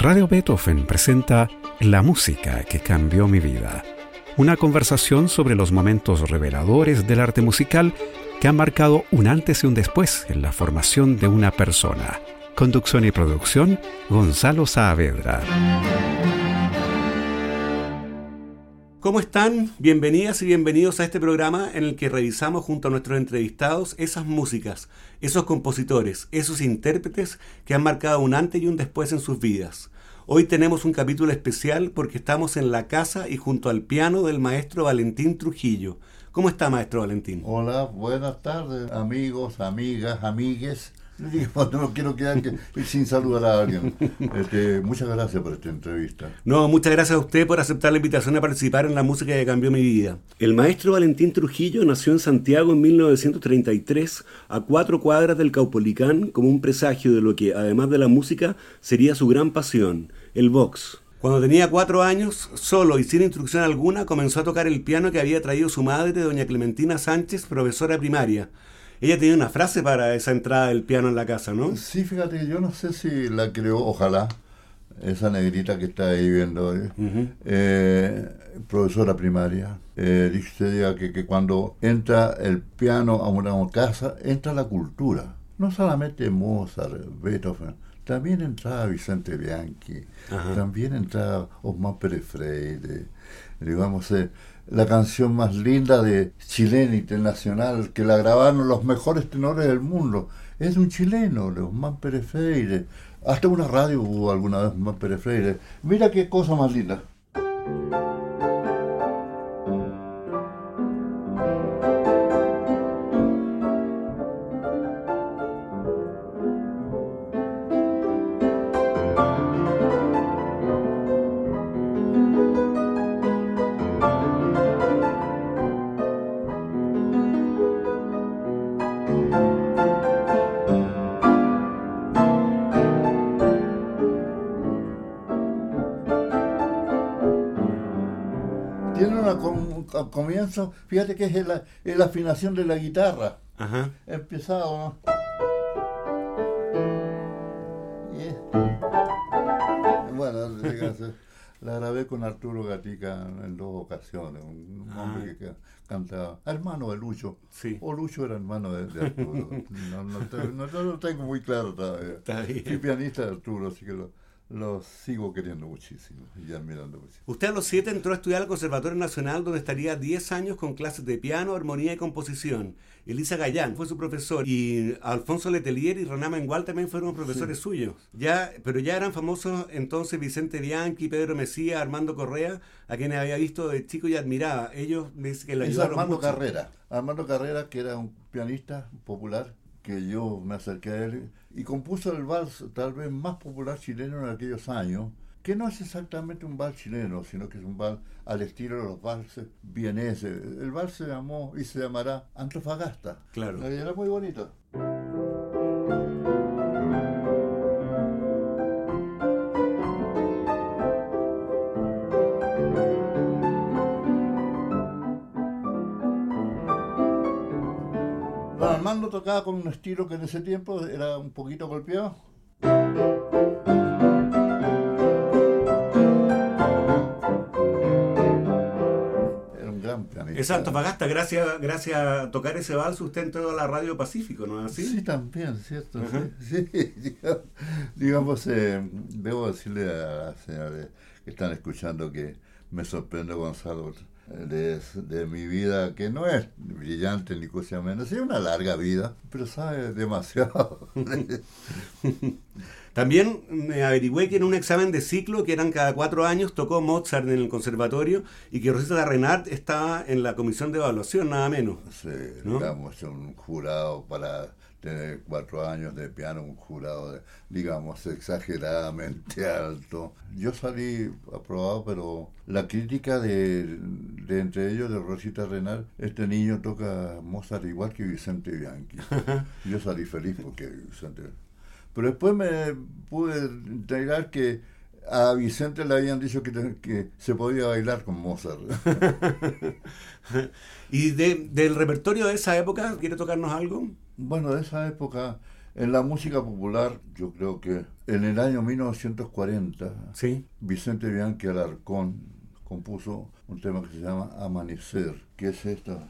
Radio Beethoven presenta La música que cambió mi vida. Una conversación sobre los momentos reveladores del arte musical que han marcado un antes y un después en la formación de una persona. Conducción y producción, Gonzalo Saavedra. ¿Cómo están? Bienvenidas y bienvenidos a este programa en el que revisamos junto a nuestros entrevistados esas músicas, esos compositores, esos intérpretes que han marcado un antes y un después en sus vidas. Hoy tenemos un capítulo especial porque estamos en la casa y junto al piano del maestro Valentín Trujillo. ¿Cómo está, maestro Valentín? Hola, buenas tardes, amigos, amigas, amigues no quiero quedar sin saludar a alguien. Este, muchas gracias por esta entrevista. No, muchas gracias a usted por aceptar la invitación a participar en la música que cambió mi vida. El maestro Valentín Trujillo nació en Santiago en 1933, a cuatro cuadras del Caupolicán, como un presagio de lo que, además de la música, sería su gran pasión, el box. Cuando tenía cuatro años, solo y sin instrucción alguna, comenzó a tocar el piano que había traído su madre, doña Clementina Sánchez, profesora primaria. Ella tenía una frase para esa entrada del piano en la casa, ¿no? Sí, fíjate, yo no sé si la creó, ojalá, esa negrita que está ahí viendo, ¿eh? Eh, profesora primaria, eh, dice que, que cuando entra el piano a una casa, entra la cultura. No solamente Mozart, Beethoven, también entraba Vicente Bianchi, también entraba Osman Pérez Freire, digamos, la canción más linda de chilena internacional, que la grabaron los mejores tenores del mundo. Es un chileno, de Osman Pérez Freire. Hasta una radio hubo alguna vez Osman Pérez Freire. Mira qué cosa más linda. Comienzo, fíjate que es la, la afinación de la guitarra. Ajá. Empezado, Bueno, la grabé con Arturo Gatica en dos ocasiones, un hombre ah. que cantaba, hermano de Lucho, sí. o Lucho era hermano de, Arturo, no, no, lo tengo muy claro todavía. Está pianista de Arturo, así que lo, lo sigo queriendo muchísimo y admirando muchísimo. Usted a los siete entró a estudiar al Conservatorio Nacional, donde estaría 10 años con clases de piano, armonía y composición. Elisa Gallán fue su profesor y Alfonso Letelier y Rená Mengual también fueron profesores suyos. Ya, pero ya eran famosos entonces Vicente Bianchi, Pedro Mesía, Armando Correa, a quienes había visto de chico y admiraba. Ellos me dicen que lo ayudaron Armando Carrera. Armando Carrera, que era un pianista popular, que yo me acerqué a él y compuso el vals tal vez más popular chileno en aquellos años, que no es exactamente un vals chileno, sino que es un vals al estilo de los valses vieneses. El vals se llamó y se llamará Antofagasta. Claro. Era muy bonito. Tocaba con un estilo que en ese tiempo era un poquito golpeado. Era un gran. Es Antofagasta, gracias, gracias a tocar ese vals usted entró a la Radio Pacífico, ¿no es así? Sí, también, cierto. Sí, digamos, eh, debo decirle a las señores que están escuchando que me sorprende Gonzalo de, mi vida, que no es brillante ni cosa menos, es una larga vida, pero sabe demasiado. También me averigüé que en un examen de ciclo, que eran cada cuatro años, tocó Mozart en el conservatorio y que Rosita Renard estaba en la comisión de evaluación, nada menos. Sí, digamos, un jurado para tener cuatro años de piano, un jurado, digamos, exageradamente alto. Yo salí aprobado, pero la crítica de, entre ellos, de Rosita Renal, este niño toca Mozart igual que Vicente Bianchi. Yo salí feliz porque Vicente... Pero después me pude enterar que a Vicente le habían dicho que, que se podía bailar con Mozart. ¿Y del repertorio de esa época quiere tocarnos algo? Bueno, de esa época En la música popular, yo creo que en el año 1940, ¿Sí? Vicente Bianchi Alarcón compuso un tema que se llama Amanecer, que es esta.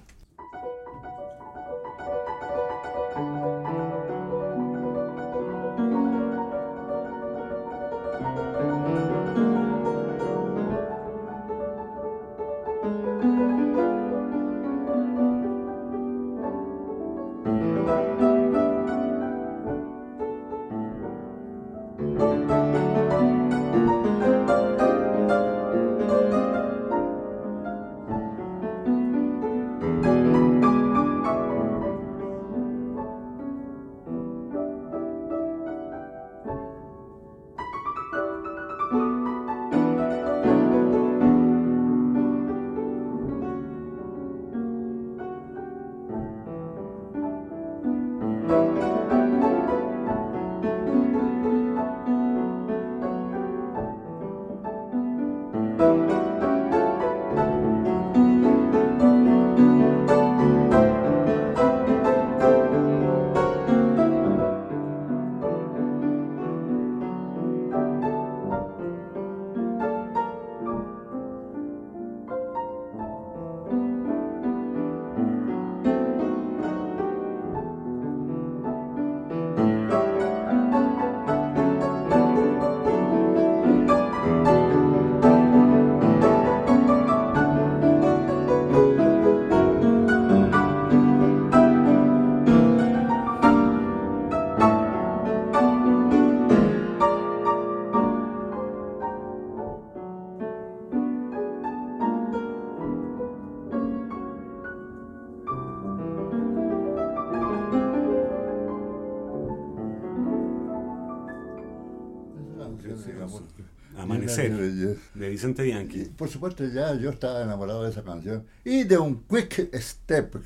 De Vicente Bianchi. Por supuesto, ya yo estaba enamorado de esa canción. Y de un Quick Step,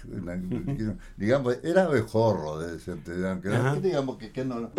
digamos, era mejorro de Vicente Bianchi. Digamos que, que no...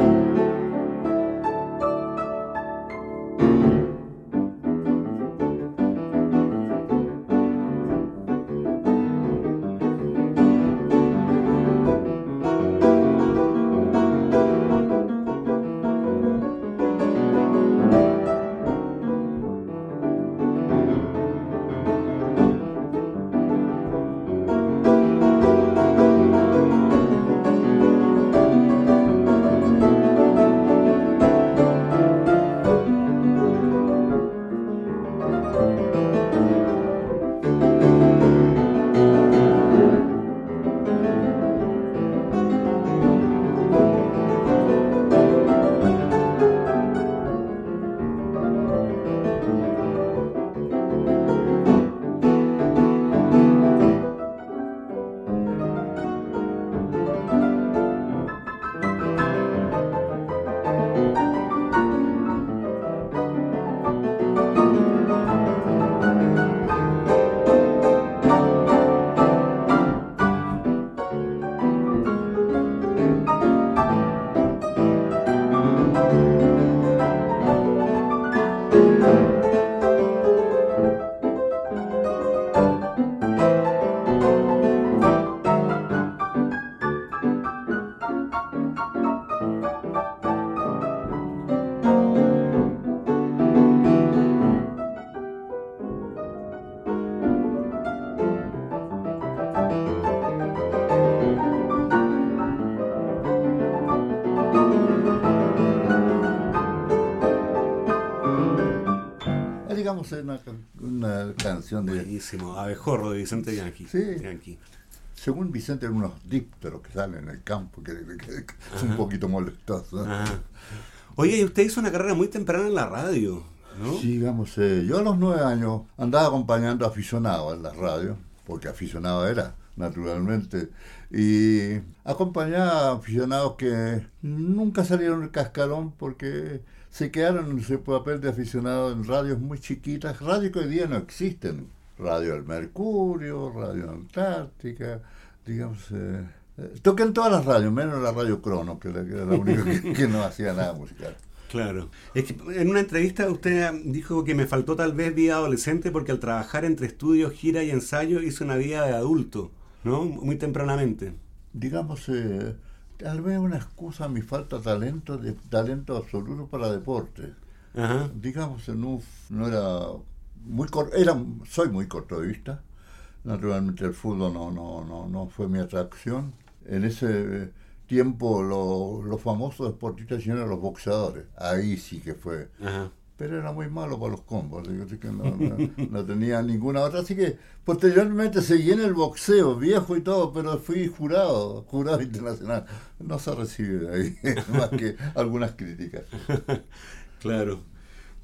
una, una canción de. Buenísimo, Abejorro de Vicente Bianchi. Sí. Según Vicente, unos dípteros que salen en el campo, que, es un poquito molestoso. Oye, usted hizo una carrera muy temprana en la radio, ¿no? Sí, digamos, eh, yo a los nueve años andaba acompañando aficionados en la radio, porque aficionado era, naturalmente, y acompañaba a aficionados que nunca salieron del cascarón porque se quedaron en su papel de aficionado en radios muy chiquitas, radios que hoy día no existen. Radio El Mercurio, Radio Antártica, digamos... Eh, eh tocan todas las radios, menos la Radio Crono, que, era la única que, no hacía nada musical. Claro. Es que en una entrevista usted dijo que me faltó tal vez vida adolescente porque al trabajar entre estudios, gira y ensayo hice una vida de adulto, ¿no? Muy tempranamente. Digamos, eh, tal vez una excusa a mi falta de talento, de talento absoluto para deporte. Digamos, no, no era muy era, soy muy corto de vista. Naturalmente el fútbol no, no, no, no fue mi atracción. En ese tiempo los famosos deportistas eran los boxeadores. Ahí sí que fue. Pero era muy malo para los combos, que no, tenía ninguna otra. Así que posteriormente seguí en el boxeo, viejo y todo, pero fui jurado, jurado internacional. No se recibe ahí, más que algunas críticas. claro.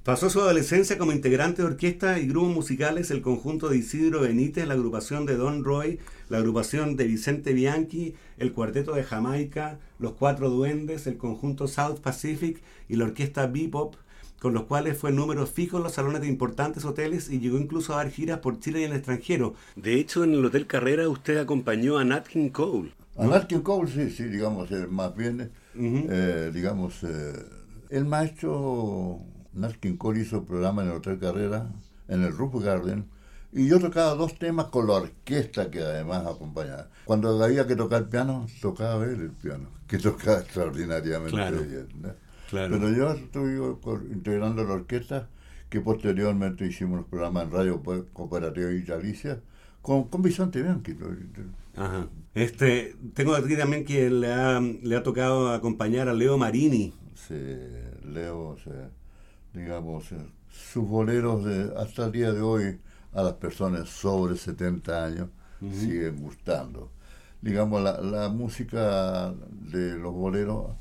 Pasó su adolescencia como integrante de orquesta y grupos musicales el conjunto de Isidro Benítez, la agrupación de Don Roy, la agrupación de Vicente Bianchi, el cuarteto de Jamaica, los Cuatro Duendes, el conjunto South Pacific y la orquesta Bebop, con los cuales fue número fijo en los salones de importantes hoteles y llegó incluso a dar giras por Chile y en el extranjero. De hecho, en el Hotel Carrera usted acompañó a Nat King Cole. A Nat King Cole, sí, sí, digamos, más bien, eh, digamos, eh, el maestro Nat King Cole hizo programa en el Hotel Carrera, en el Roof Garden, y yo tocaba dos temas con la orquesta que además acompañaba. Cuando había que tocar piano, tocaba él el piano, que tocaba extraordinariamente bien. Pero yo estuve integrando la orquesta, que posteriormente hicimos los programas en Radio Cooperativa Italicia, con, con Vicente Bianchi. Ajá. Este, tengo aquí también que le ha, le ha tocado acompañar a Leo Marini. Sí, Leo, digamos, eh, sus boleros de, hasta el día de hoy a las personas sobre 70 años siguen gustando. Digamos, la, la música de los boleros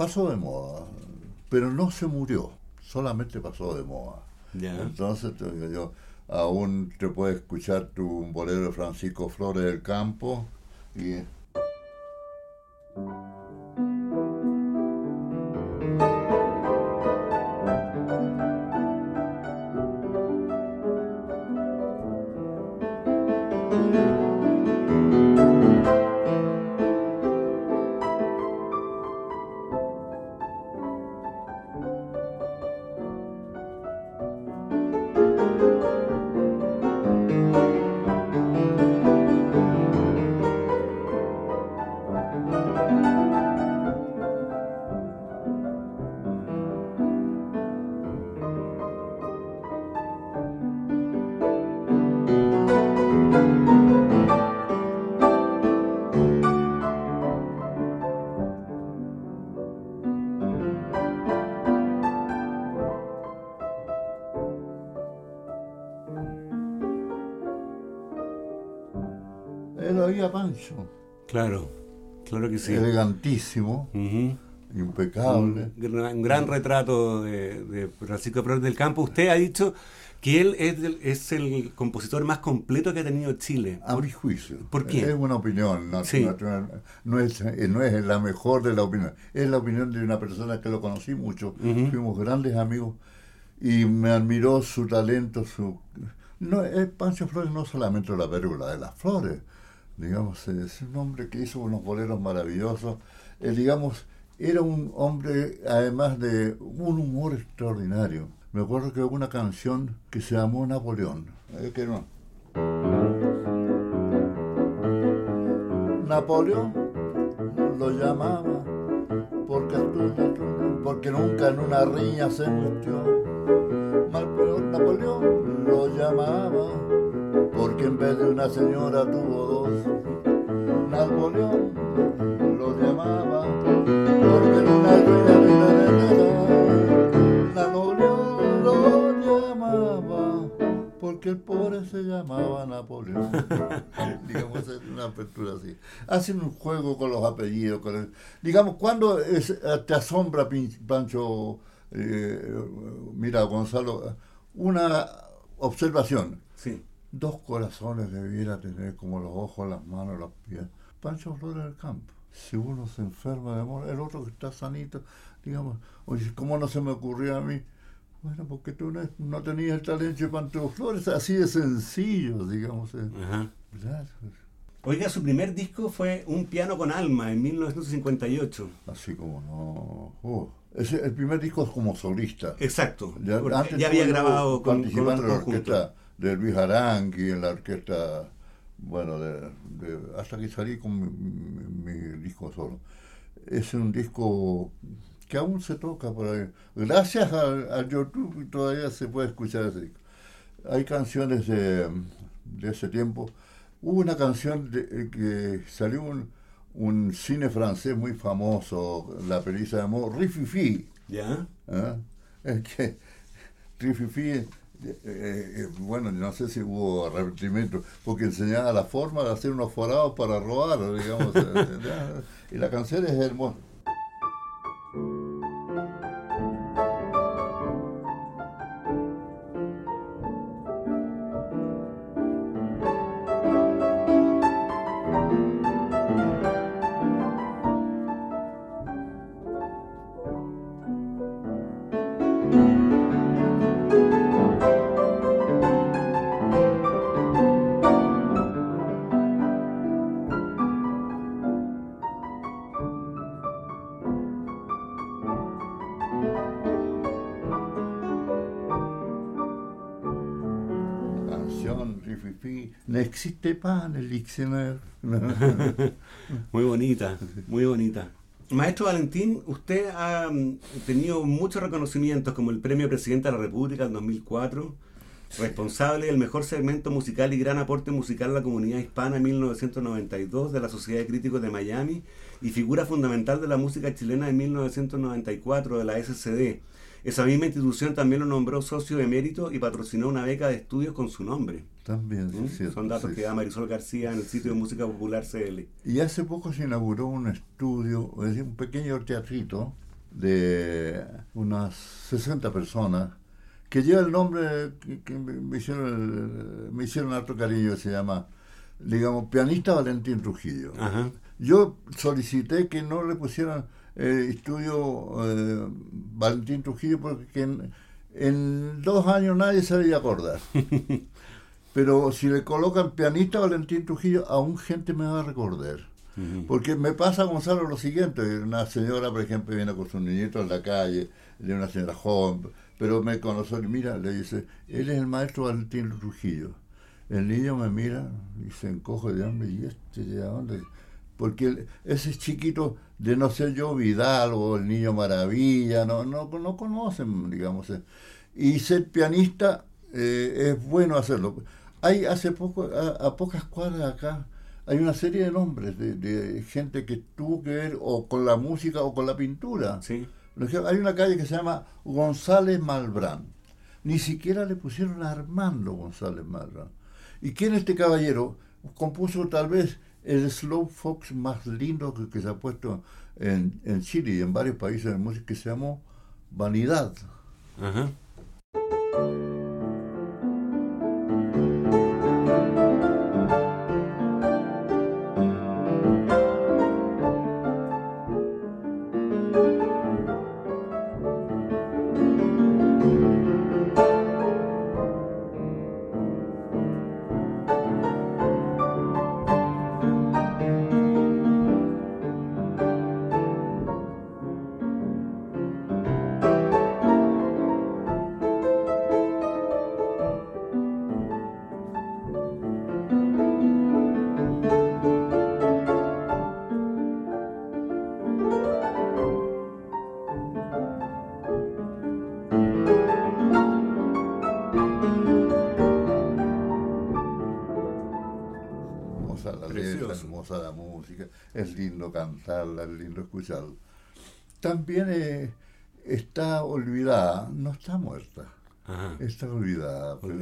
pasó de moda, pero no se murió, solamente pasó de moda. Entonces, yo, aún te puedes escuchar tu bolero de Francisco Flores del Campo y Pancho. Claro, claro que sí. Elegantísimo, impecable. Un gran, retrato de, Francisco Flores del Campo. Usted ha dicho que él es, es, el compositor más completo que ha tenido Chile. A mi juicio. ¿Por qué? Es una opinión, no, no, es, no es la mejor de la opinión. Es la opinión de una persona que lo conocí mucho. Fuimos grandes amigos y me admiró su talento, su... No, Pancho Flores no solamente la vérgula de las flores, digamos, es un hombre que hizo unos boleros maravillosos, eh, digamos, era un hombre además de un humor extraordinario. Me acuerdo que hubo una canción que se llamó Napoleón. Eh, Napoleón lo llamaba porque, porque nunca en una riña se metió. Napoleón lo llamaba porque en vez de una señora tuvo dos. Napoleón lo llamaba, porque en una Napoleón lo llamaba, porque el pobre se llamaba Napoleón. digamos, es una apertura así. Hacen un juego con los apellidos. Con digamos, cuando te asombra, Pancho, eh, mira, Gonzalo, una observación. Sí Dos corazones debiera tener como los ojos, las manos, los pies. Pancho Flores del Campo. Si uno se enferma de amor, el otro que está sanito, digamos, oye, ¿cómo no se me ocurrió a mí? Bueno, porque tú no, tenías el talento de Pancho Flores, así de sencillo, digamos. Ajá. Oiga, su primer disco fue Un piano con alma en 1958. Así como no. Oh, ese, el primer disco es como solista. Exacto. Ya, había grabado con, con la orquesta de Luis Arangui en la orquesta, bueno, de, hasta que salí con mi, disco solo. es un disco que aún se toca por ahí. Gracias a, YouTube todavía se puede escuchar ese disco. Hay canciones de, ese tiempo. Hubo una canción de, que salió un, un, cine francés muy famoso, la película se llamó Rififi. ¿Ya? ¿Ah? Es que Rififi eh, eh, bueno, no sé si hubo arrepentimiento, porque enseñaba la forma de hacer unos forados para robar, digamos. Y la canción es hermosa. Pan el muy bonita, muy bonita. Maestro Valentín, usted ha mm, tenido muchos reconocimientos como el Premio Presidente de la República en 2004, responsable del mejor segmento musical y gran aporte musical a la comunidad hispana en 1992 de la Sociedad de Críticos de Miami y figura fundamental de la música chilena en 1994 de la SCD. Esa misma institución también lo nombró socio de mérito y patrocinó una beca de estudios con su nombre. También, ¿Mm? Son datos que da Marisol García en el sitio de Música Popular CL. Y hace poco se inauguró un estudio, es decir, un pequeño teatrito de unas 60 personas que lleva el nombre que, me hicieron me hicieron harto cariño, se llama, digamos, pianista Valentín Trujillo. Yo solicité que no le pusieran eh, estudio eh, Valentín Trujillo porque en, dos años nadie se debía acordar. Pero si le colocan pianista Valentín Trujillo, aún gente me va a recordar. Porque me pasa, Gonzalo, lo siguiente. Una señora, por ejemplo, viene con su niñito en la calle, de una señora joven, pero me conoce y mira, le dice, él es el maestro Valentín Trujillo. El niño me mira y se encoge de hambre, y este de dónde porque ese chiquito de no ser yo Vidal o el niño maravilla, no, no, no conocen, digamos. Eh. Y ser pianista eh, es bueno hacerlo. Hay hace poco, a, pocas cuadras acá, hay una serie de nombres de, gente que tuvo que ver o con la música o con la pintura. Sí. Hay una calle que se llama González Malbrán. Ni siquiera le pusieron a Armando González Malbrán. ¿Y quién este caballero? Compuso tal vez el slow fox más lindo que, se ha puesto en, en, Chile y en varios países de música que se llamó Vanidad. Cantarla, es lindo escucharla. También eh, está olvidada, no está muerta, está olvidada, pero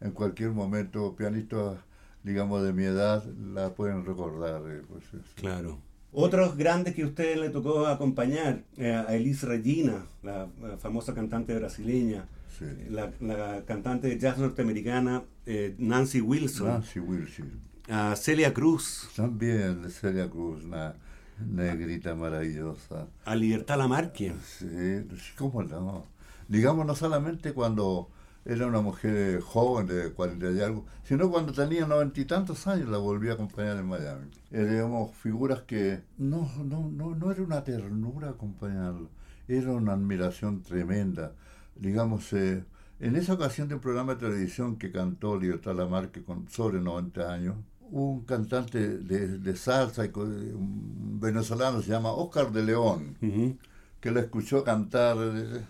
en cualquier momento pianistas, digamos, de mi edad la pueden recordar. Eh, pues, claro. Otros grandes que a usted le tocó acompañar, eh, a Elis Regina, la, famosa cantante brasileña, la, cantante de jazz norteamericana Nancy Wilson. Nancy Wilson a Celia Cruz. También Celia Cruz, una negrita maravillosa. A Libertad Lamarque. Sí, cómo no. Digamos, no solamente cuando era una mujer joven de cuarenta y algo, sino cuando tenía noventa y tantos años la volví a acompañar en Miami. Eh, digamos, figuras que no, no, no, no era una ternura acompañarlo, era una admiración tremenda. Digamos, eh, en esa ocasión de un programa de televisión que cantó Libertad Lamarque con sobre 90 años, un cantante de, salsa, un venezolano, se llama Oscar de León, que lo escuchó cantar. Eh,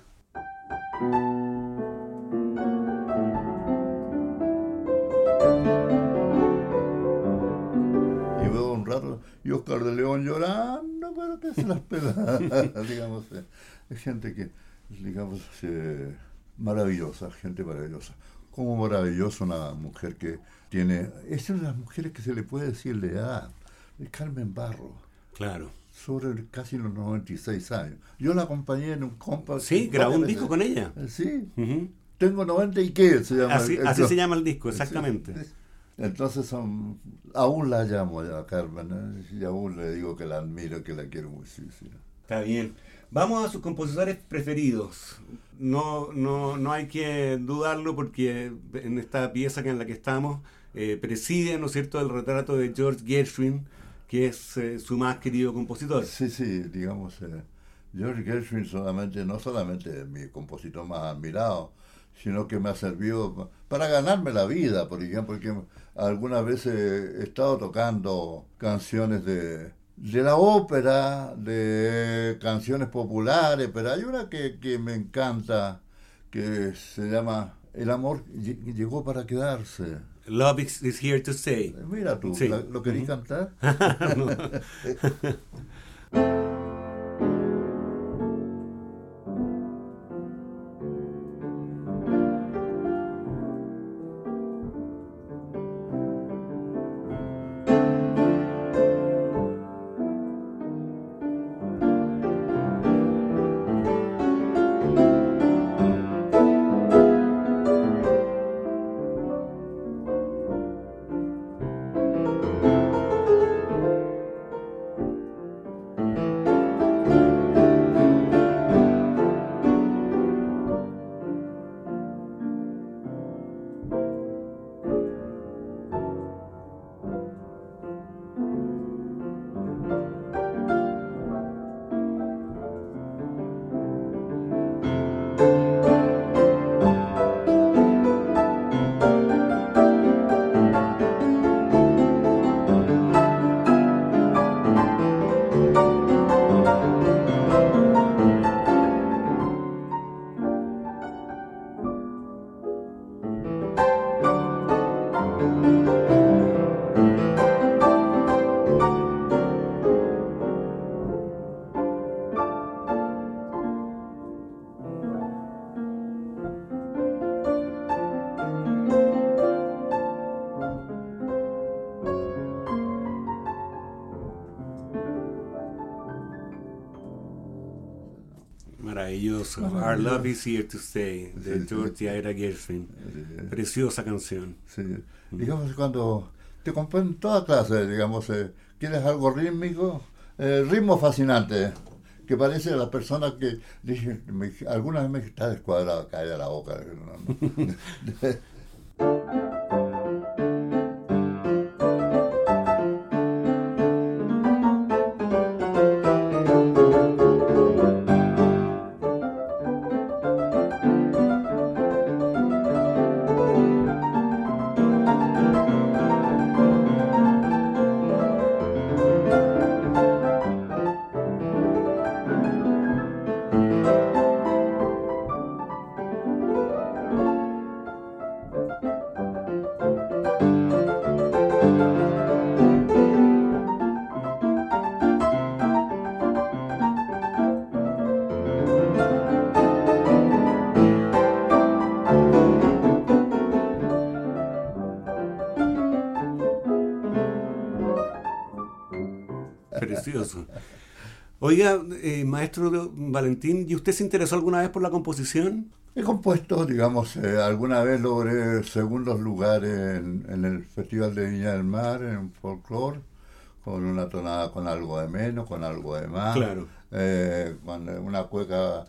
y veo un rato, y Oscar de León llorando, pero que se las pela, digamos, eh, es gente que, digamos, eh, maravillosa, gente maravillosa. Como maravillosa una mujer que tiene, es una de las mujeres que se le puede decir de edad, es Carmen Barro. Claro. Sobre casi los 96 años. Yo la acompañé en un compa. Sí, grabó un disco con ella. Eh, sí. Tengo 90 y qué se llama. Así, así se llama el disco, exactamente. Entonces son, aún la llamo a Carmen ¿eh? y aún le digo que la admiro, que la quiero muchísimo. Está bien. Vamos a sus compositores preferidos. No, no, no hay que dudarlo porque en esta pieza en la que estamos eh, preside, ¿no es cierto?, el retrato de George Gershwin, que es eh, su más querido compositor. Sí, sí, digamos, eh, George Gershwin solamente, no solamente es mi compositor más admirado, sino que me ha servido para ganarme la vida, por ejemplo, porque algunas veces he estado tocando canciones de de la ópera, de canciones populares, pero hay una que, que me encanta, que se llama El amor llegó para quedarse. Love is, here to stay. Mira tú, ¿lo querías cantar? Our Love is Here to Stay, de George Ira Gershwin. Preciosa canción. Sí. Digamos, cuando te componen toda clase, digamos, eh, ¿quieres algo rítmico? Eh, ritmo fascinante, que parece a las personas que dicen, alguna vez me está descuadrada, cae de la boca. Oiga, eh, maestro Valentín, ¿y usted se interesó alguna vez por la composición? He compuesto, digamos, eh, alguna vez logré segundos lugares en, el Festival de Viña del Mar, en folclore, con una tonada con algo de menos, con algo de más. Claro. Eh, con una cueca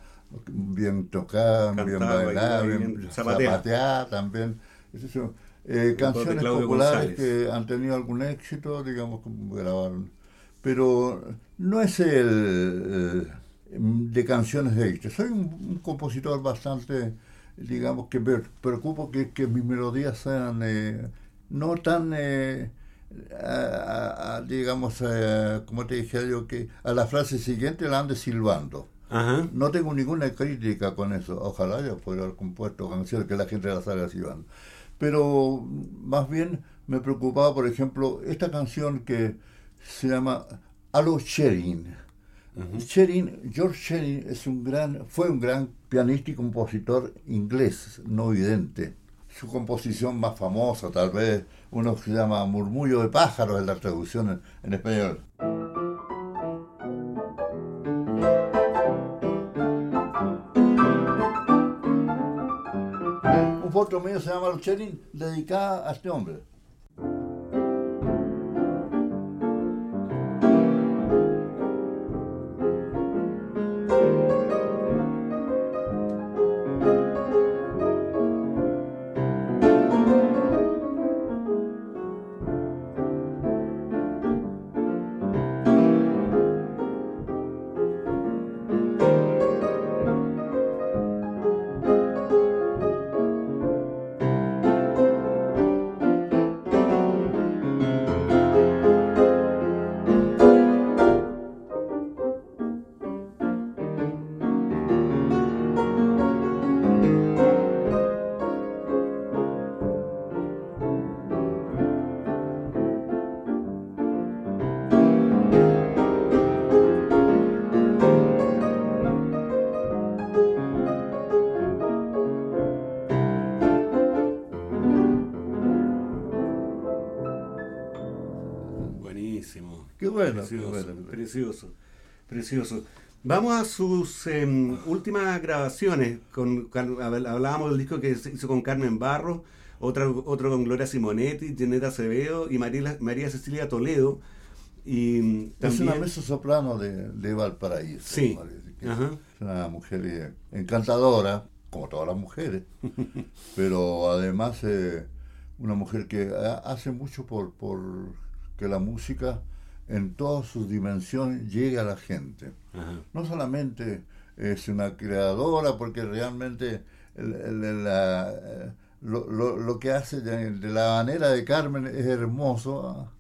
bien tocada, bien bailada, bien, zapateada también. canciones populares que han tenido algún éxito, digamos, grabaron pero no es el, de canciones de éxito. Soy un, compositor bastante, digamos, que me preocupo que, mis melodías sean eh, no tan eh, digamos, como te dije yo, que a la frase siguiente la ande silbando. No tengo ninguna crítica con eso. Ojalá yo pudiera haber compuesto canciones que la gente las haga silbando. Pero más bien me preocupaba, por ejemplo, esta canción que se llama Alo Sherin. George Sherin es un gran, fue un gran pianista y compositor inglés, no vidente. Su composición más famosa, tal vez, uno que se llama Murmullo de pájaros, en la traducción en, español. Un foto mío se llama Sherin, dedicada a este hombre. Precioso, precioso, Vamos a sus em, últimas grabaciones. Con, hablábamos del disco que se hizo con Carmen Barro, otro, otro con Gloria Simonetti, Jeneta Acevedo y María, María Cecilia Toledo. Y también, es una mesa soprano de, de Valparaíso. Sí. Es una mujer encantadora, como todas las mujeres, pero además eh, una mujer que hace mucho por, por que la música en todas sus dimensiones llegue a la gente. No solamente es una creadora, porque realmente eh, lo, que hace de, la manera de Carmen es hermoso, ¿ah?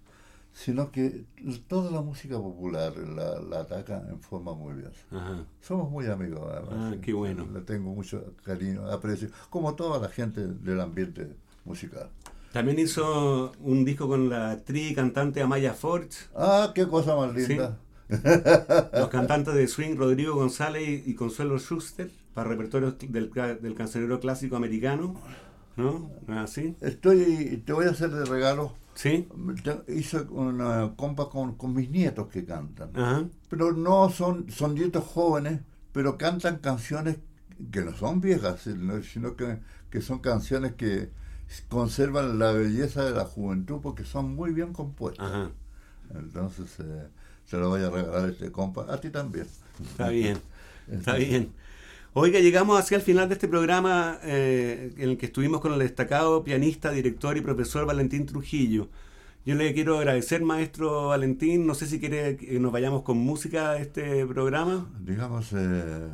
sino que toda la música popular la, ataca en forma muy bien. Somos muy amigos, Ah, qué bueno. Le tengo mucho cariño, aprecio, como toda la gente del ambiente musical. También hizo un disco con la actriz y cantante Amaya Forge. Ah, qué cosa más linda. Los cantantes de swing Rodrigo González y Consuelo Schuster para repertorio del, del cancionero clásico americano. ¿No? ¿No es así? Estoy, te voy a hacer de regalo. Sí. Hice una compa con, mis nietos que cantan. Pero no son, son nietos jóvenes, pero cantan canciones que no son viejas, sino que, que son canciones que, conservan la belleza de la juventud porque son muy bien compuestas. Entonces, eh, se lo voy a regalar a este compa, a ti también. Está bien, está bien. Oiga, llegamos hacia el final de este programa eh, en el que estuvimos con el destacado pianista, director y profesor Valentín Trujillo. Yo le quiero agradecer, maestro Valentín. No sé si quiere que nos vayamos con música a este programa. Digamos, eh,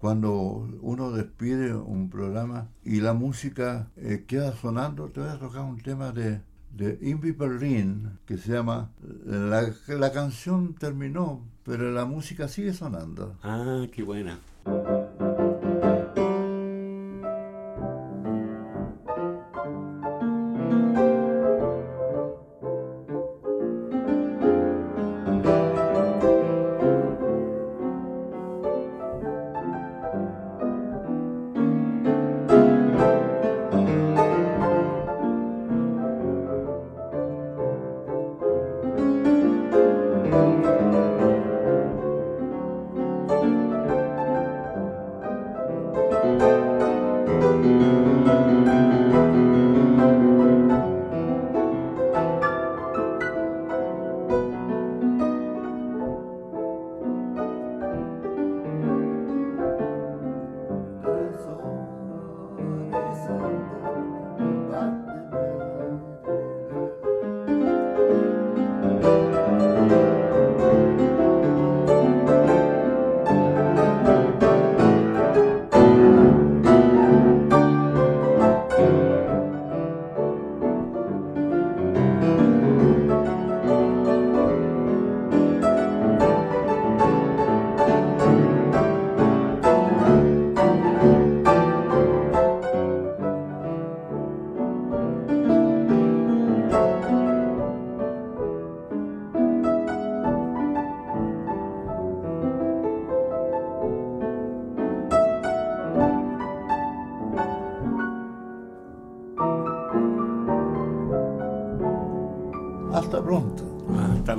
cuando uno despide un programa y la música eh, queda sonando, te voy a tocar un tema de, de Invi Berlin que se llama la, la canción terminó, pero la música sigue sonando. Ah, qué buena.